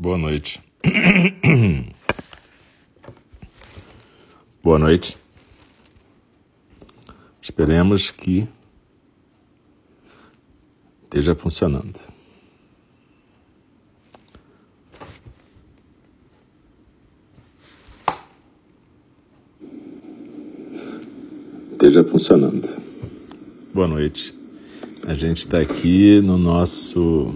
Boa noite. Boa noite. Esperemos que esteja funcionando. Esteja funcionando. Boa noite. A gente está aqui no nosso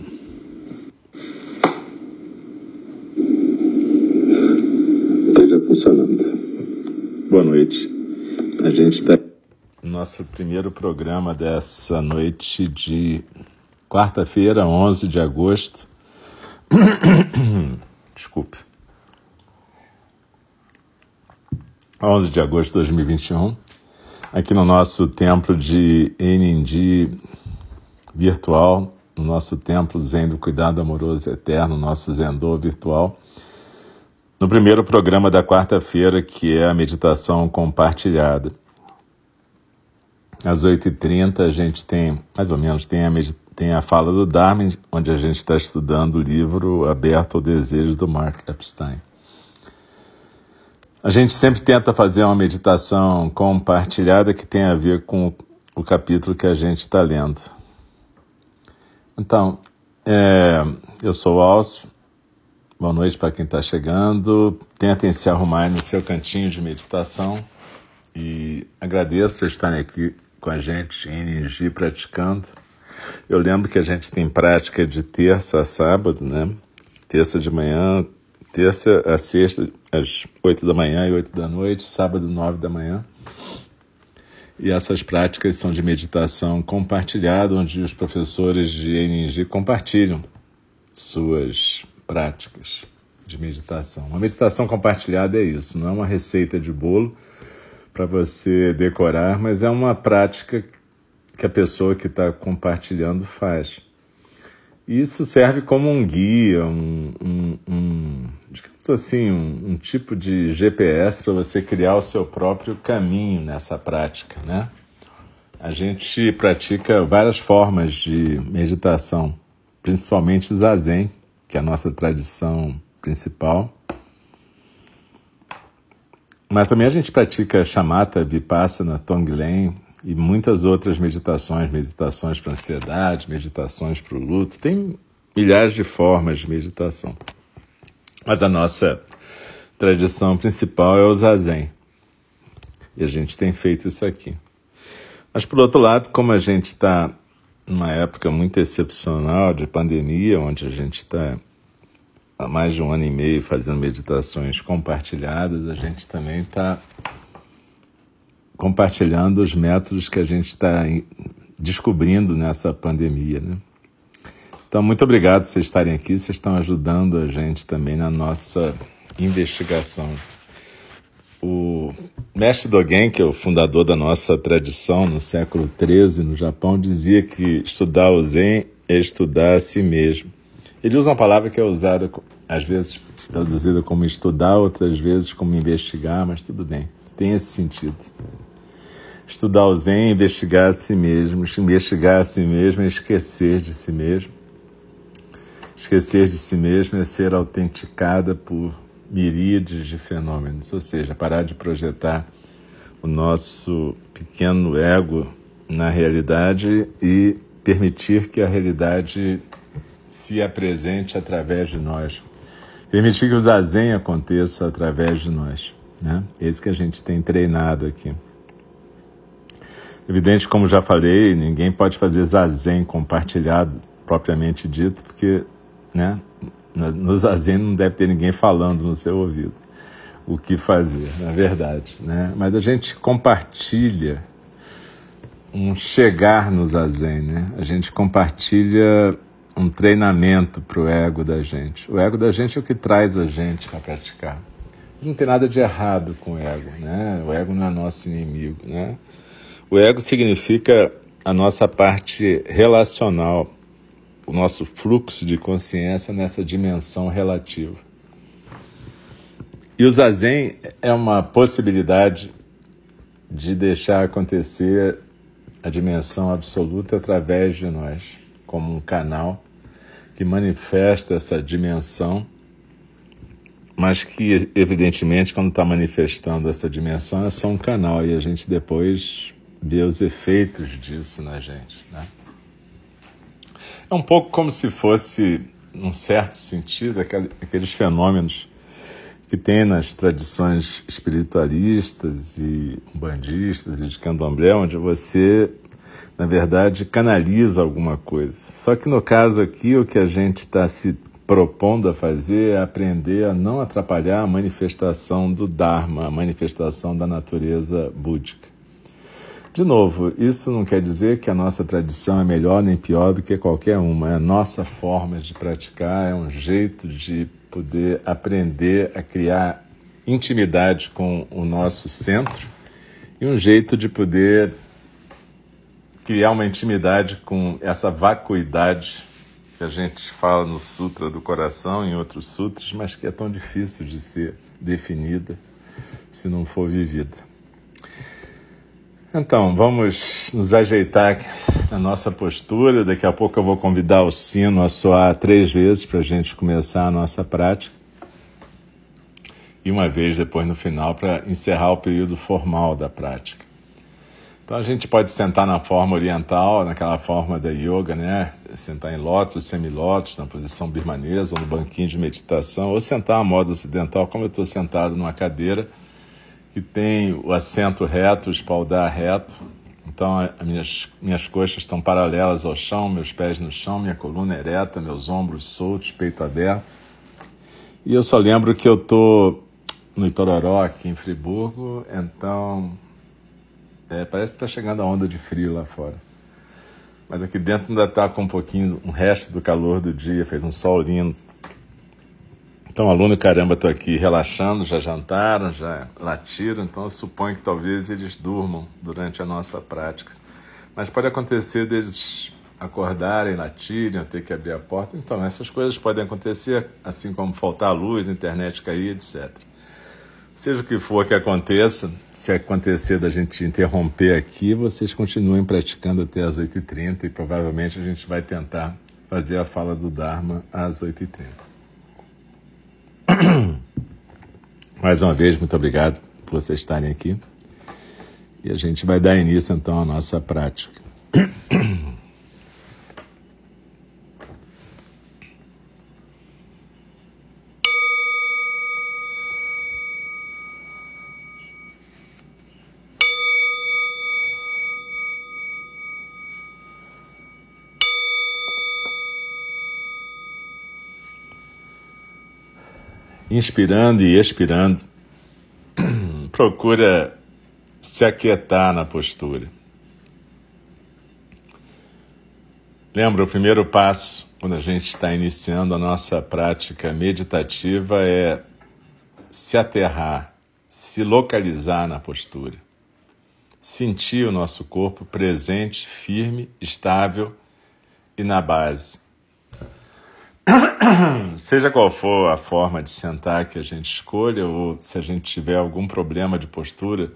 esteja funcionando. Boa noite. A gente está nosso primeiro programa dessa noite de quarta-feira, 11 de agosto. Desculpe. 11 de agosto de 2021, aqui no nosso templo de Enindi virtual, no nosso templo Zen do Cuidado Amoroso Eterno, nosso Zendô virtual, no primeiro programa da quarta-feira, que é a meditação compartilhada. Às 8h30 a gente tem, mais ou menos, tem a, tem a fala do Darwin, onde a gente está estudando o livro Aberto ao Desejo do Mark Epstein. A gente sempre tenta fazer uma meditação compartilhada que tem a ver com o capítulo que a gente está lendo. Então, é, eu sou o Alcio, boa noite para quem está chegando. Tentem se arrumar no seu cantinho de meditação e agradeço vocês estarem aqui com a gente em praticando. Eu lembro que a gente tem prática de terça a sábado, né? Terça de manhã, terça a sexta, às oito da manhã e oito da noite, sábado, nove da manhã. E essas práticas são de meditação compartilhada, onde os professores de ENG compartilham suas práticas de meditação. Uma meditação compartilhada é isso, não é uma receita de bolo para você decorar, mas é uma prática que a pessoa que está compartilhando faz. Isso serve como um guia, um, um, um digamos assim, um, um tipo de GPS para você criar o seu próprio caminho nessa prática, né? A gente pratica várias formas de meditação, principalmente zazen, que é a nossa tradição principal. Mas também a gente pratica chamata, vipassana, tonglen, e muitas outras meditações, meditações para ansiedade, meditações para o luto. Tem milhares de formas de meditação. Mas a nossa tradição principal é o zazen. E a gente tem feito isso aqui. Mas, por outro lado, como a gente está numa época muito excepcional de pandemia, onde a gente está há mais de um ano e meio fazendo meditações compartilhadas, a gente também está compartilhando os métodos que a gente está descobrindo nessa pandemia. Né? Então, muito obrigado por vocês estarem aqui, vocês estão ajudando a gente também na nossa investigação. O mestre Dogen, que é o fundador da nossa tradição no século XIII no Japão, dizia que estudar o Zen é estudar a si mesmo. Ele usa uma palavra que é usada, às vezes traduzida como estudar, outras vezes como investigar, mas tudo bem, tem esse sentido. Estudar o Zen investigar a si mesmo. Investigar a si mesmo é esquecer de si mesmo. Esquecer de si mesmo é ser autenticada por miríades de fenômenos, ou seja, parar de projetar o nosso pequeno ego na realidade e permitir que a realidade se apresente através de nós. Permitir que o zazen aconteça através de nós. Né? É isso que a gente tem treinado aqui. Evidente, como já falei, ninguém pode fazer zazen compartilhado propriamente dito, porque né, no zazen não deve ter ninguém falando no seu ouvido o que fazer, na verdade. Né? Mas a gente compartilha um chegar no zazen, né? a gente compartilha um treinamento para o ego da gente. O ego da gente é o que traz a gente para praticar. Não tem nada de errado com o ego, né? O ego não é nosso inimigo, né? O ego significa a nossa parte relacional, o nosso fluxo de consciência nessa dimensão relativa. E o zazen é uma possibilidade de deixar acontecer a dimensão absoluta através de nós, como um canal que manifesta essa dimensão mas que evidentemente quando está manifestando essa dimensão é só um canal e a gente depois vê os efeitos disso na gente. Né? É um pouco como se fosse, num certo sentido, aqueles fenômenos que tem nas tradições espiritualistas e umbandistas e de candomblé, onde você, na verdade, canaliza alguma coisa. Só que no caso aqui, o que a gente está se propondo a fazer é aprender a não atrapalhar a manifestação do Dharma, a manifestação da natureza búdica. De novo, isso não quer dizer que a nossa tradição é melhor nem pior do que qualquer uma. É a nossa forma de praticar, é um jeito de poder aprender a criar intimidade com o nosso centro e um jeito de poder criar uma intimidade com essa vacuidade que a gente fala no Sutra do Coração, em outros sutras, mas que é tão difícil de ser definida se não for vivida. Então, vamos nos ajeitar na nossa postura. Daqui a pouco eu vou convidar o sino a soar três vezes para a gente começar a nossa prática. E uma vez depois no final para encerrar o período formal da prática. Então a gente pode sentar na forma oriental, naquela forma da yoga, né? Sentar em lótus, semilótus, na posição birmanesa, ou no banquinho de meditação, ou sentar a modo ocidental, como eu estou sentado numa cadeira que tem o assento reto, o espaldar reto. Então, as minhas, minhas coxas estão paralelas ao chão, meus pés no chão, minha coluna ereta, meus ombros soltos, peito aberto. E eu só lembro que eu estou no Itororó, aqui em Friburgo, então é, parece que está chegando a onda de frio lá fora. Mas aqui dentro ainda está com um pouquinho, um resto do calor do dia, fez um sol lindo. Então, aluno, caramba, estou aqui relaxando, já jantaram, já latiram, então eu suponho que talvez eles durmam durante a nossa prática. Mas pode acontecer deles acordarem, latirem, ter que abrir a porta. Então, essas coisas podem acontecer, assim como faltar luz, a internet cair, etc. Seja o que for que aconteça, se acontecer da gente interromper aqui, vocês continuem praticando até as 8h30 e provavelmente a gente vai tentar fazer a fala do Dharma às 8h30. Mais uma vez, muito obrigado por vocês estarem aqui. E a gente vai dar início então à nossa prática. inspirando e expirando, procura se aquietar na postura. Lembra, o primeiro passo, quando a gente está iniciando a nossa prática meditativa, é se aterrar, se localizar na postura. Sentir o nosso corpo presente, firme, estável e na base. Seja qual for a forma de sentar que a gente escolha, ou se a gente tiver algum problema de postura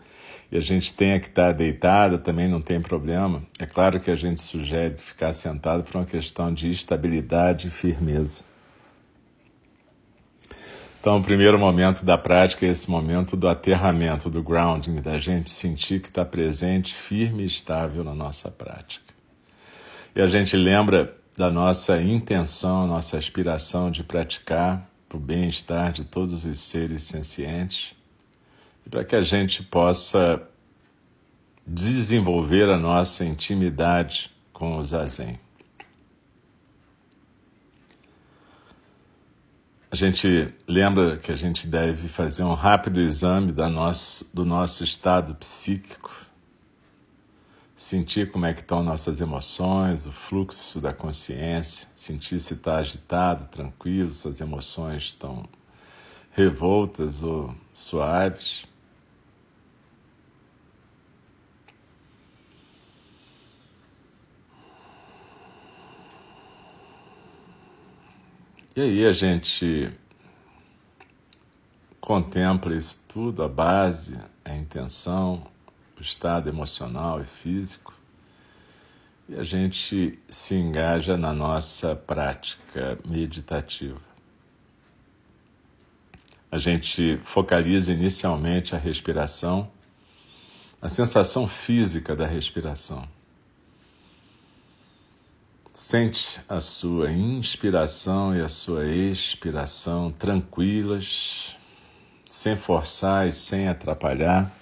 e a gente tenha que estar deitada, também não tem problema. É claro que a gente sugere ficar sentado por uma questão de estabilidade e firmeza. Então, o primeiro momento da prática é esse momento do aterramento, do grounding, da gente sentir que está presente, firme e estável na nossa prática. E a gente lembra da nossa intenção, nossa aspiração de praticar para o bem-estar de todos os seres sencientes e para que a gente possa desenvolver a nossa intimidade com o Zazen. A gente lembra que a gente deve fazer um rápido exame nosso, do nosso estado psíquico sentir como é que estão nossas emoções, o fluxo da consciência, sentir se está agitado, tranquilo, se as emoções estão revoltas ou suaves. E aí a gente contempla isso tudo, a base, a intenção, o estado emocional e físico, e a gente se engaja na nossa prática meditativa. A gente focaliza inicialmente a respiração, a sensação física da respiração. Sente a sua inspiração e a sua expiração tranquilas, sem forçar e sem atrapalhar.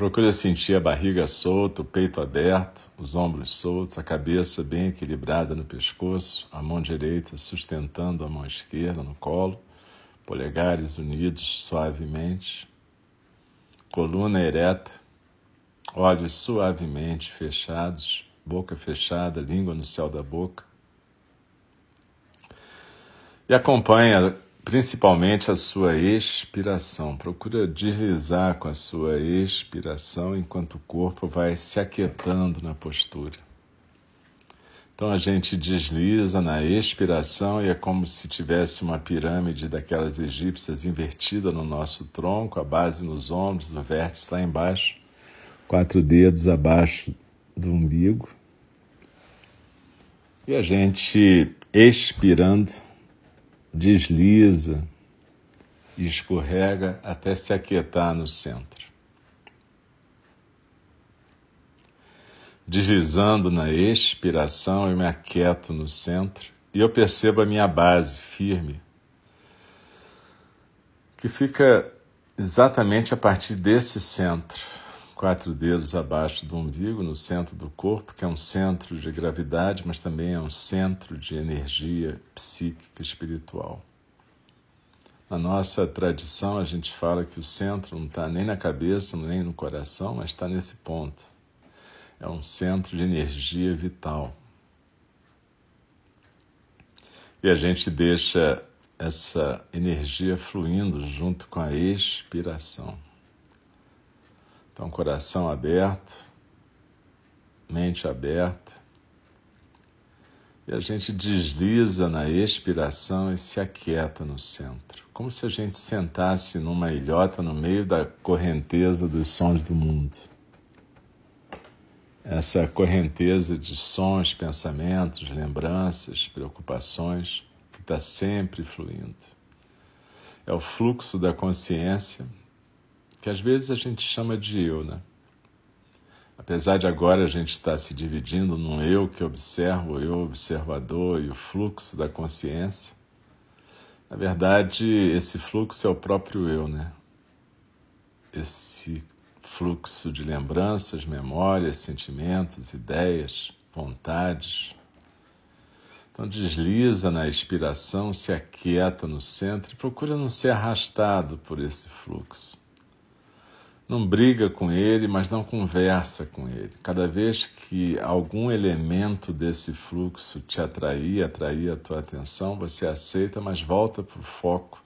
Procura sentir a barriga solta, o peito aberto, os ombros soltos, a cabeça bem equilibrada no pescoço, a mão direita sustentando a mão esquerda no colo, polegares unidos suavemente, coluna ereta, olhos suavemente fechados, boca fechada, língua no céu da boca. E acompanha principalmente a sua expiração. Procura deslizar com a sua expiração enquanto o corpo vai se aquietando na postura. Então a gente desliza na expiração e é como se tivesse uma pirâmide daquelas egípcias invertida no nosso tronco, a base nos ombros, do vértice lá embaixo quatro dedos abaixo do umbigo. E a gente, expirando, desliza e escorrega até se aquietar no centro. Deslizando na expiração, eu me aquieto no centro e eu percebo a minha base firme, que fica exatamente a partir desse centro quatro dedos abaixo do umbigo, no centro do corpo, que é um centro de gravidade, mas também é um centro de energia psíquica espiritual. Na nossa tradição, a gente fala que o centro não está nem na cabeça, nem no coração, mas está nesse ponto. É um centro de energia vital. E a gente deixa essa energia fluindo junto com a expiração. Então, coração aberto, mente aberta. E a gente desliza na expiração e se aquieta no centro, como se a gente sentasse numa ilhota no meio da correnteza dos sons do mundo. Essa correnteza de sons, pensamentos, lembranças, preocupações que está sempre fluindo. É o fluxo da consciência que às vezes a gente chama de eu, né? Apesar de agora a gente estar se dividindo num eu que observa, o eu observador e o fluxo da consciência, na verdade esse fluxo é o próprio eu, né? Esse fluxo de lembranças, memórias, sentimentos, ideias, vontades. Então desliza na expiração, se aquieta no centro e procura não ser arrastado por esse fluxo. Não briga com ele, mas não conversa com ele. Cada vez que algum elemento desse fluxo te atrair, atrair a tua atenção, você aceita, mas volta para o foco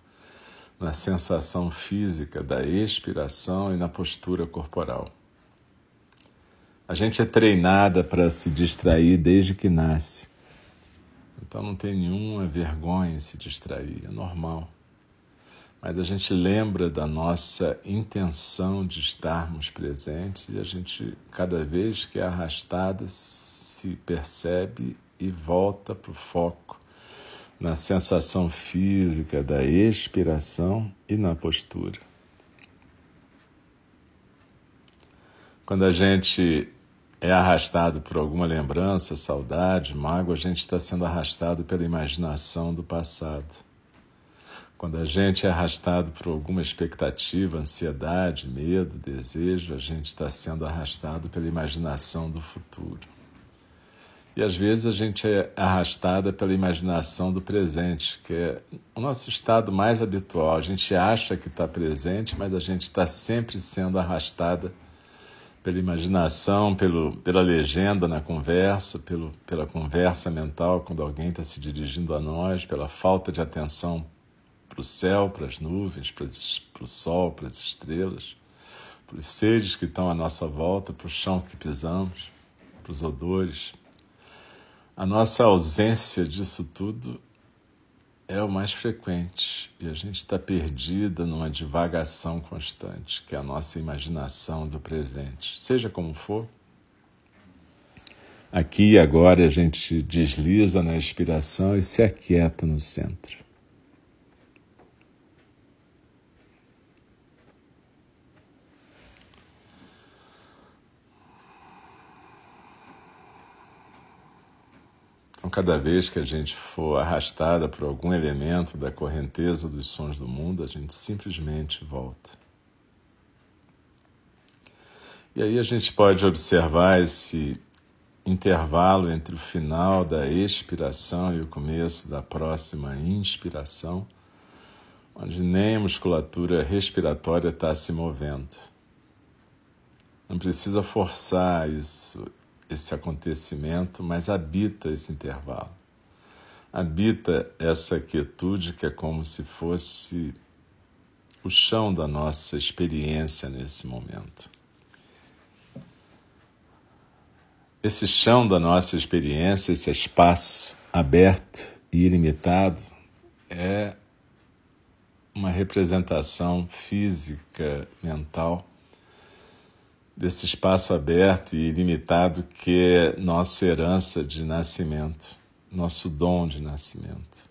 na sensação física da expiração e na postura corporal. A gente é treinada para se distrair desde que nasce. Então não tem nenhuma vergonha em se distrair, é normal mas a gente lembra da nossa intenção de estarmos presentes e a gente, cada vez que é arrastada, se percebe e volta para o foco na sensação física da expiração e na postura. Quando a gente é arrastado por alguma lembrança, saudade, mágoa, a gente está sendo arrastado pela imaginação do passado. Quando a gente é arrastado por alguma expectativa, ansiedade, medo, desejo, a gente está sendo arrastado pela imaginação do futuro. E às vezes a gente é arrastada pela imaginação do presente, que é o nosso estado mais habitual. A gente acha que está presente, mas a gente está sempre sendo arrastada pela imaginação, pelo, pela legenda na conversa, pelo, pela conversa mental quando alguém está se dirigindo a nós, pela falta de atenção para o céu, para as nuvens, para, o sol, para as estrelas, para os seres que estão à nossa volta, para o chão que pisamos, para os odores. A nossa ausência disso tudo é o mais frequente e a gente está perdida numa divagação constante, que é a nossa imaginação do presente. Seja como for, Aqui e agora a gente desliza na expiração e se aquieta no centro. Então, cada vez que a gente for arrastada por algum elemento da correnteza dos sons do mundo, a gente simplesmente volta. E aí a gente pode observar esse intervalo entre o final da expiração e o começo da próxima inspiração, onde nem a musculatura respiratória está se movendo. Não precisa forçar isso esse acontecimento, mas habita esse intervalo. Habita essa quietude que é como se fosse o chão da nossa experiência nesse momento. Esse chão da nossa experiência, esse espaço aberto e ilimitado, é uma representação física, mental desse espaço aberto e ilimitado que é nossa herança de nascimento, nosso dom de nascimento.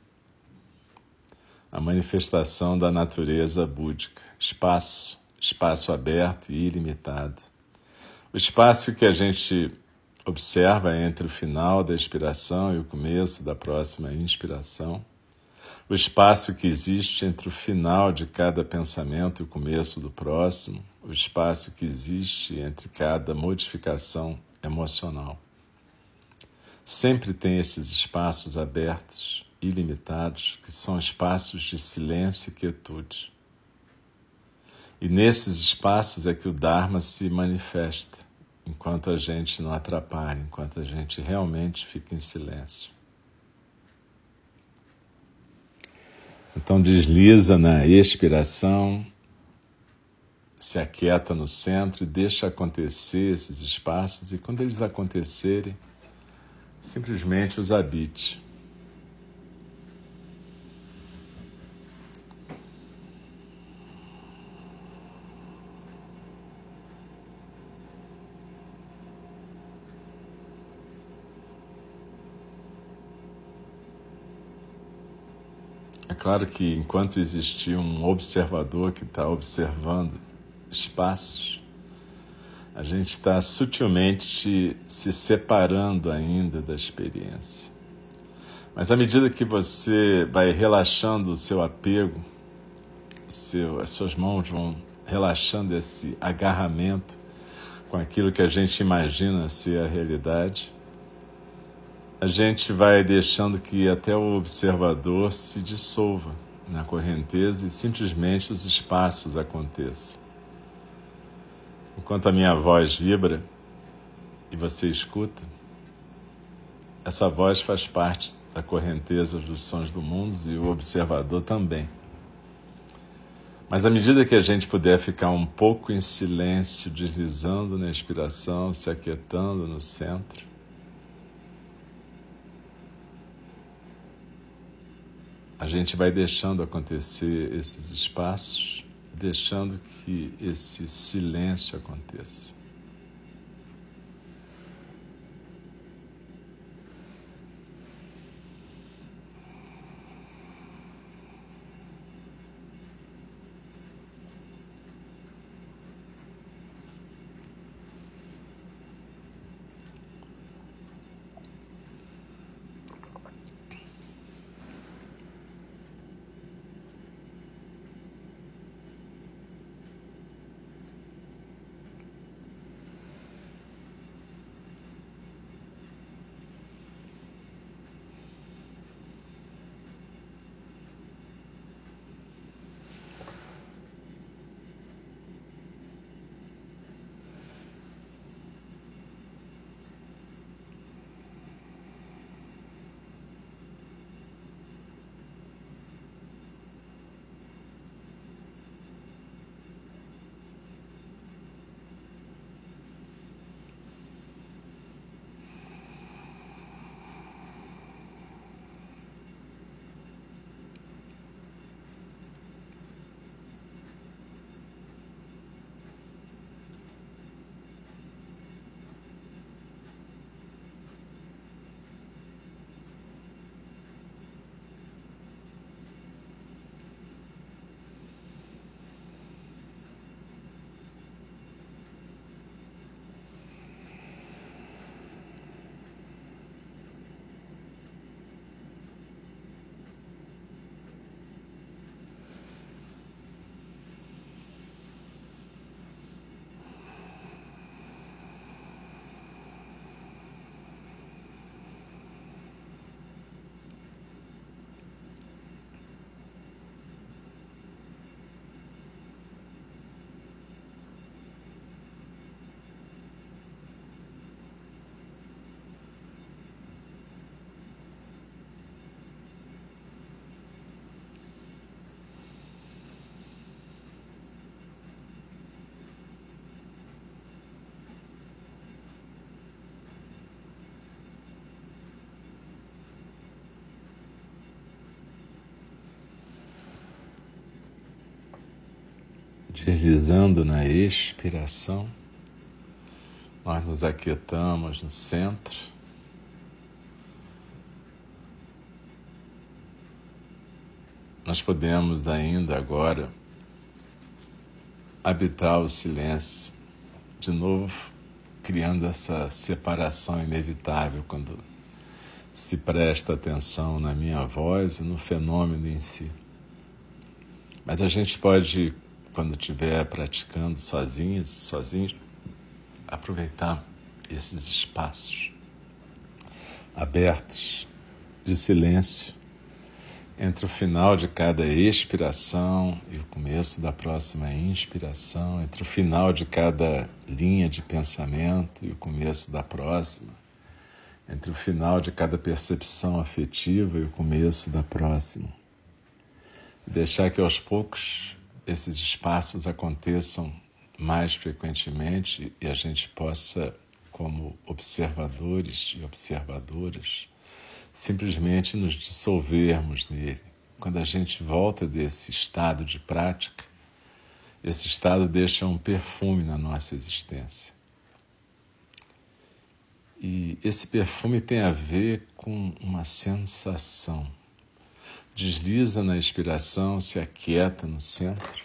A manifestação da natureza búdica, espaço, espaço aberto e ilimitado. O espaço que a gente observa entre o final da expiração e o começo da próxima inspiração o espaço que existe entre o final de cada pensamento e o começo do próximo, o espaço que existe entre cada modificação emocional. Sempre tem esses espaços abertos, ilimitados, que são espaços de silêncio e quietude. E nesses espaços é que o Dharma se manifesta, enquanto a gente não atrapalha, enquanto a gente realmente fica em silêncio. Então desliza na expiração, se aquieta no centro e deixa acontecer esses espaços, e quando eles acontecerem, simplesmente os habite. É claro que enquanto existir um observador que está observando espaços, a gente está sutilmente se separando ainda da experiência. Mas à medida que você vai relaxando o seu apego, seu, as suas mãos vão relaxando esse agarramento com aquilo que a gente imagina ser a realidade, a gente vai deixando que até o observador se dissolva na correnteza e simplesmente os espaços aconteçam. Enquanto a minha voz vibra e você escuta, essa voz faz parte da correnteza dos sons do mundo e o observador também. Mas à medida que a gente puder ficar um pouco em silêncio, deslizando na inspiração, se aquietando no centro, a gente vai deixando acontecer esses espaços, deixando que esse silêncio aconteça. Deslizando na expiração, nós nos aquietamos no centro. Nós podemos ainda agora habitar o silêncio, de novo criando essa separação inevitável quando se presta atenção na minha voz e no fenômeno em si. Mas a gente pode quando estiver praticando sozinhos, sozinhos, aproveitar esses espaços abertos de silêncio entre o final de cada expiração e o começo da próxima inspiração, entre o final de cada linha de pensamento e o começo da próxima, entre o final de cada percepção afetiva e o começo da próxima. Deixar que aos poucos esses espaços aconteçam mais frequentemente e a gente possa, como observadores e observadoras, simplesmente nos dissolvermos nele. Quando a gente volta desse estado de prática, esse estado deixa um perfume na nossa existência. E esse perfume tem a ver com uma sensação desliza na inspiração, se aquieta no centro.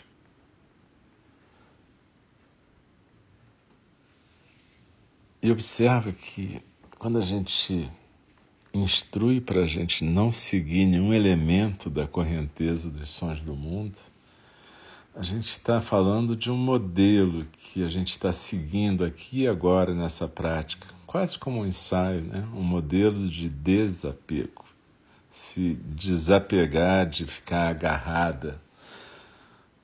E observa que quando a gente instrui para a gente não seguir nenhum elemento da correnteza dos sons do mundo, a gente está falando de um modelo que a gente está seguindo aqui e agora nessa prática, quase como um ensaio, né? um modelo de desapego se desapegar de ficar agarrada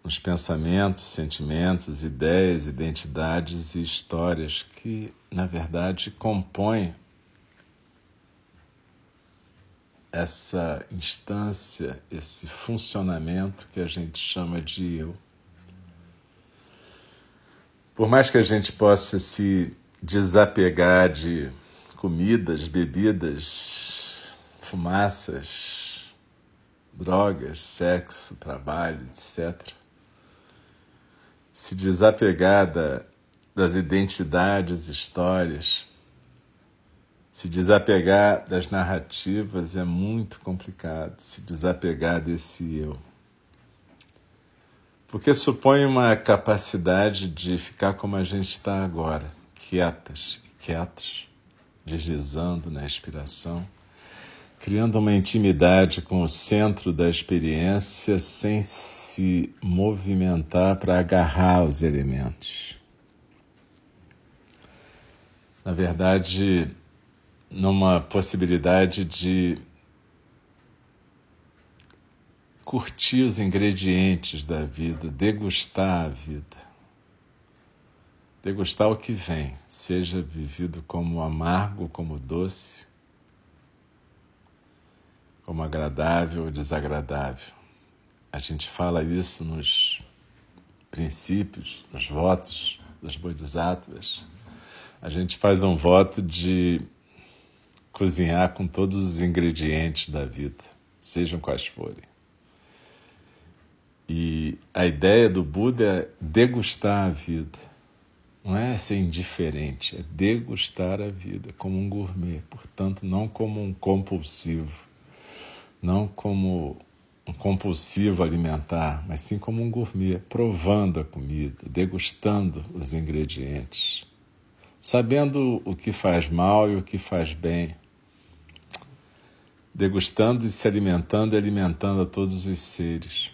nos pensamentos, sentimentos, ideias, identidades e histórias que, na verdade, compõem essa instância, esse funcionamento que a gente chama de eu. Por mais que a gente possa se desapegar de comidas, bebidas, fumaças, drogas, sexo, trabalho, etc. Se desapegar da, das identidades, histórias, se desapegar das narrativas é muito complicado, se desapegar desse eu. Porque supõe uma capacidade de ficar como a gente está agora, quietas, quietos, deslizando na inspiração criando uma intimidade com o centro da experiência sem se movimentar para agarrar os elementos. Na verdade, numa possibilidade de curtir os ingredientes da vida, degustar a vida. Degustar o que vem, seja vivido como amargo, como doce como agradável ou desagradável. A gente fala isso nos princípios, nos votos dos bodhisattvas. A gente faz um voto de cozinhar com todos os ingredientes da vida, sejam quais forem. E a ideia do Buda é degustar a vida. Não é ser indiferente, é degustar a vida como um gourmet, portanto, não como um compulsivo não como um compulsivo alimentar, mas sim como um gourmet, provando a comida, degustando os ingredientes, sabendo o que faz mal e o que faz bem, degustando e se alimentando e alimentando a todos os seres.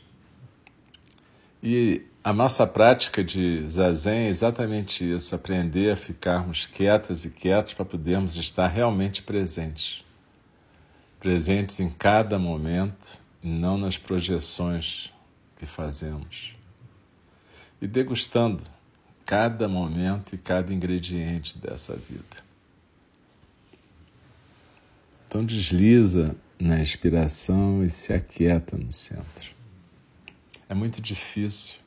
E a nossa prática de zazen é exatamente isso, aprender a ficarmos quietas e quietos para podermos estar realmente presentes presentes em cada momento e não nas projeções que fazemos. E degustando cada momento e cada ingrediente dessa vida. Então desliza na inspiração e se aquieta no centro. É muito difícil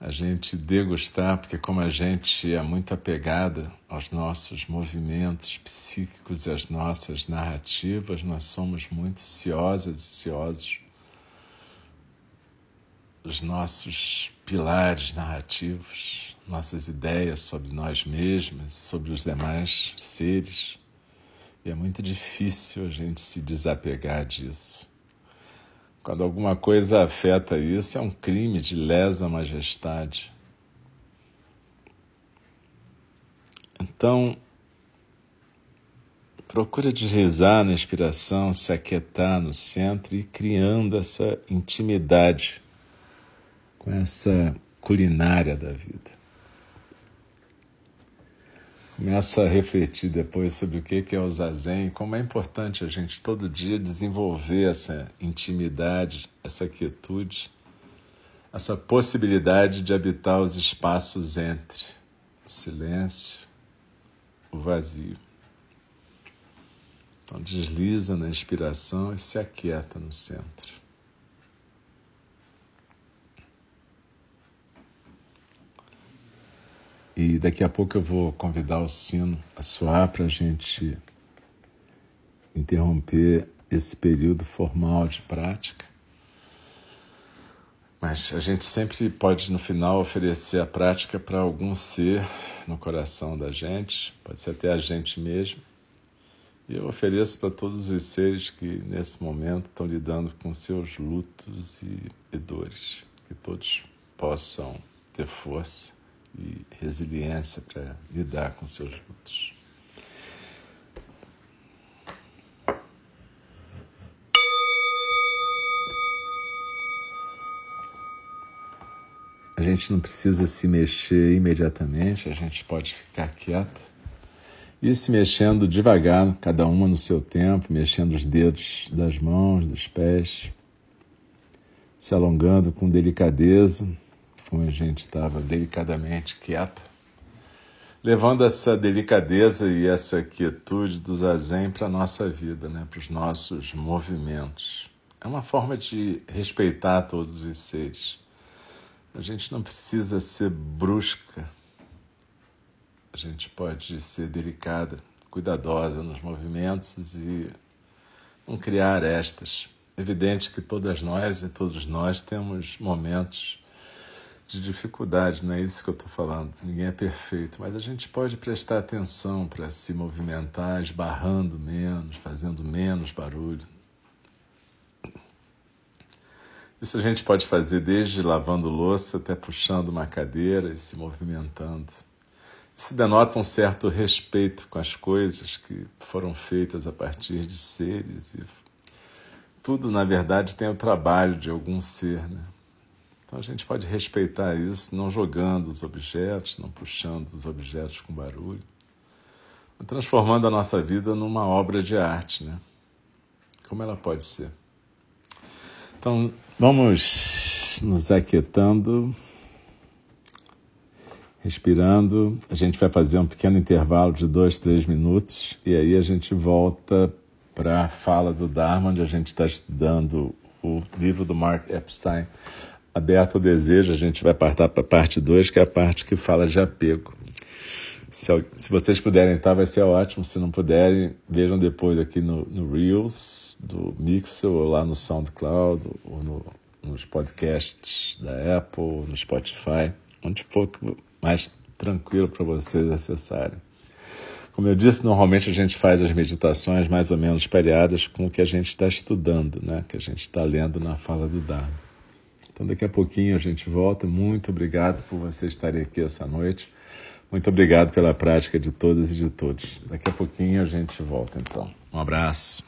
a gente degustar, porque como a gente é muito apegada aos nossos movimentos psíquicos e às nossas narrativas, nós somos muito ciosas e ciosos os nossos pilares narrativos, nossas ideias sobre nós mesmos, sobre os demais seres. E é muito difícil a gente se desapegar disso. Quando alguma coisa afeta isso, é um crime de lesa majestade. Então, procura deslizar na inspiração, se aquietar no centro e criando essa intimidade com essa culinária da vida. Começa a refletir depois sobre o que é o zazen, como é importante a gente todo dia desenvolver essa intimidade, essa quietude, essa possibilidade de habitar os espaços entre o silêncio, o vazio. Então desliza na inspiração e se aquieta no centro. E daqui a pouco eu vou convidar o sino a soar para a gente interromper esse período formal de prática. Mas a gente sempre pode, no final, oferecer a prática para algum ser no coração da gente, pode ser até a gente mesmo. E eu ofereço para todos os seres que, nesse momento, estão lidando com seus lutos e, dores, que todos possam ter força e resiliência para lidar com seus lutos. A gente não precisa se mexer imediatamente, a gente pode ficar quieto e se mexendo devagar, cada uma no seu tempo, mexendo os dedos das mãos, dos pés, se alongando com delicadeza a gente estava delicadamente quieta, levando essa delicadeza e essa quietude do zazen para a nossa vida, né? para os nossos movimentos. É uma forma de respeitar todos os seres. A gente não precisa ser brusca, a gente pode ser delicada, cuidadosa nos movimentos e não criar estas. Evidente que todas nós e todos nós temos momentos de dificuldade, não é isso que eu estou falando. Ninguém é perfeito, mas a gente pode prestar atenção para se movimentar, esbarrando menos, fazendo menos barulho. Isso a gente pode fazer desde lavando louça até puxando uma cadeira e se movimentando. Isso denota um certo respeito com as coisas que foram feitas a partir de seres e tudo, na verdade, tem o trabalho de algum ser, né? Então a gente pode respeitar isso, não jogando os objetos, não puxando os objetos com barulho, transformando a nossa vida numa obra de arte, né? Como ela pode ser. Então vamos nos aquietando, respirando. A gente vai fazer um pequeno intervalo de dois, três minutos e aí a gente volta para a fala do Dharma, onde a gente está estudando o livro do Mark Epstein, aberto ao desejo, a gente vai partir para a parte 2, que é a parte que fala de apego. Se, se, vocês puderem estar, vai ser ótimo. Se não puderem, vejam depois aqui no, no Reels, do Mixel, ou lá no SoundCloud, ou no, nos podcasts da Apple, no Spotify, onde for mais tranquilo para vocês acessarem. Como eu disse, normalmente a gente faz as meditações mais ou menos pareadas com o que a gente está estudando, né? que a gente está lendo na fala do Dharma. Então, daqui a pouquinho a gente volta. Muito obrigado por você estarem aqui essa noite. Muito obrigado pela prática de todas e de todos. Daqui a pouquinho a gente volta, então. Um abraço.